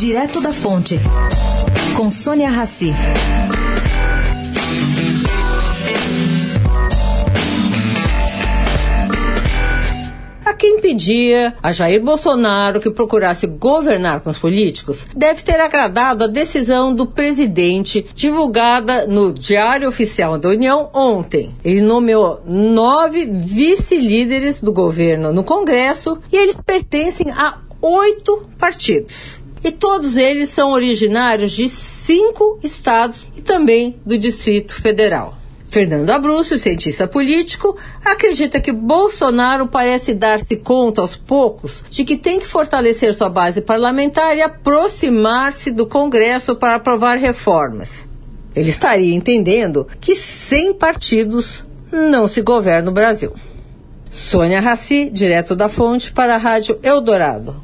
Direto da Fonte, com Sônia Rassi. A quem pedia a Jair Bolsonaro que procurasse governar com os políticos deve ter agradado a decisão do presidente divulgada no Diário Oficial da União ontem. Ele nomeou nove vice-líderes do governo no Congresso e eles pertencem a oito partidos. E todos eles são originários de cinco estados e também do Distrito Federal. Fernando Abruzzo, cientista político, acredita que Bolsonaro parece dar-se conta aos poucos de que tem que fortalecer sua base parlamentar e aproximar-se do Congresso para aprovar reformas. Ele estaria entendendo que sem partidos não se governa o Brasil. Sônia Raci, direto da fonte para a Rádio Eldorado.